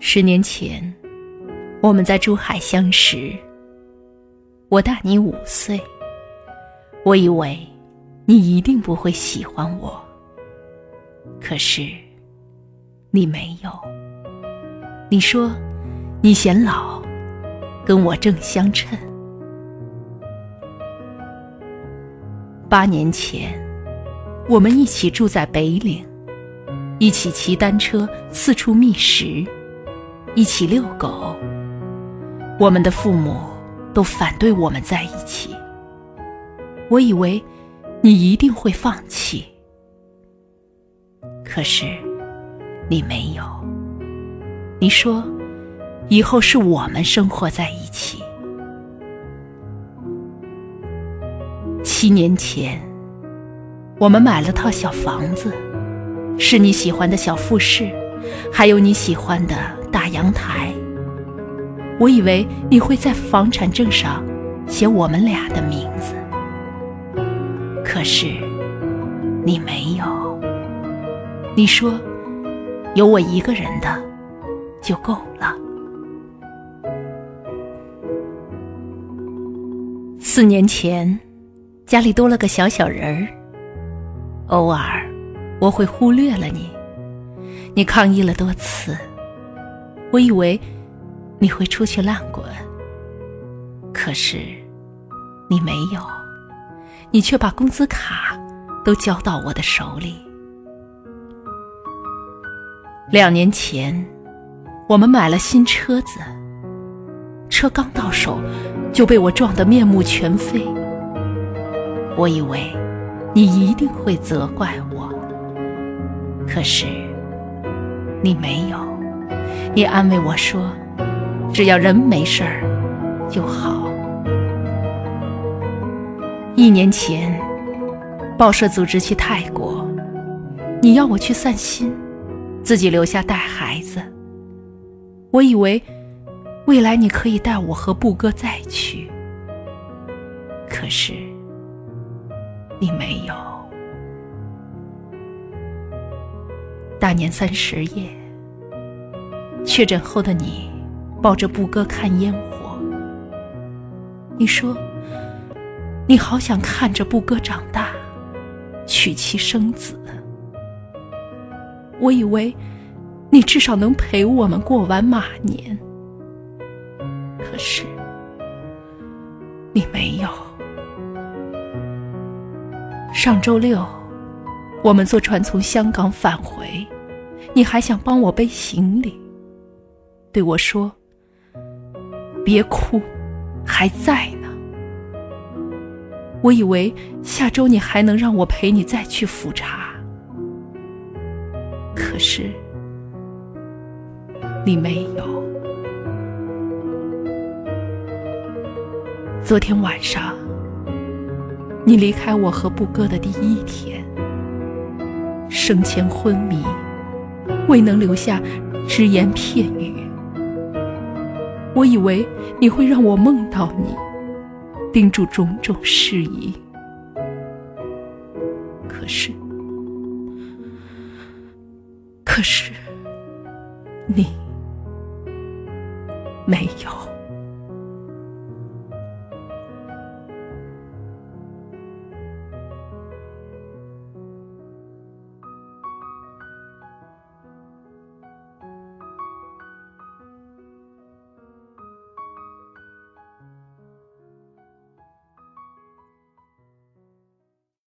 十年前，我们在珠海相识。我大你五岁，我以为你一定不会喜欢我。可是，你没有。你说你显老，跟我正相称。八年前，我们一起住在北岭，一起骑单车四处觅食。一起遛狗，我们的父母都反对我们在一起。我以为你一定会放弃，可是你没有。你说以后是我们生活在一起。七年前，我们买了套小房子，是你喜欢的小复式，还有你喜欢的。大阳台，我以为你会在房产证上写我们俩的名字，可是你没有。你说有我一个人的就够了。四年前，家里多了个小小人儿，偶尔我会忽略了你，你抗议了多次。我以为你会出去浪滚，可是你没有，你却把工资卡都交到我的手里。两年前，我们买了新车子，车刚到手就被我撞得面目全非。我以为你一定会责怪我，可是你没有。你安慰我说：“只要人没事儿就好。”一年前，报社组织去泰国，你要我去散心，自己留下带孩子。我以为未来你可以带我和布哥再去，可是你没有。大年三十夜。确诊后的你，抱着布哥看烟火。你说，你好想看着布哥长大，娶妻生子。我以为，你至少能陪我们过完马年。可是，你没有。上周六，我们坐船从香港返回，你还想帮我背行李。对我说：“别哭，还在呢。”我以为下周你还能让我陪你再去复查，可是你没有。昨天晚上，你离开我和布哥的第一天，生前昏迷，未能留下只言片语。我以为你会让我梦到你，叮嘱种种事宜，可是，可是，你没有。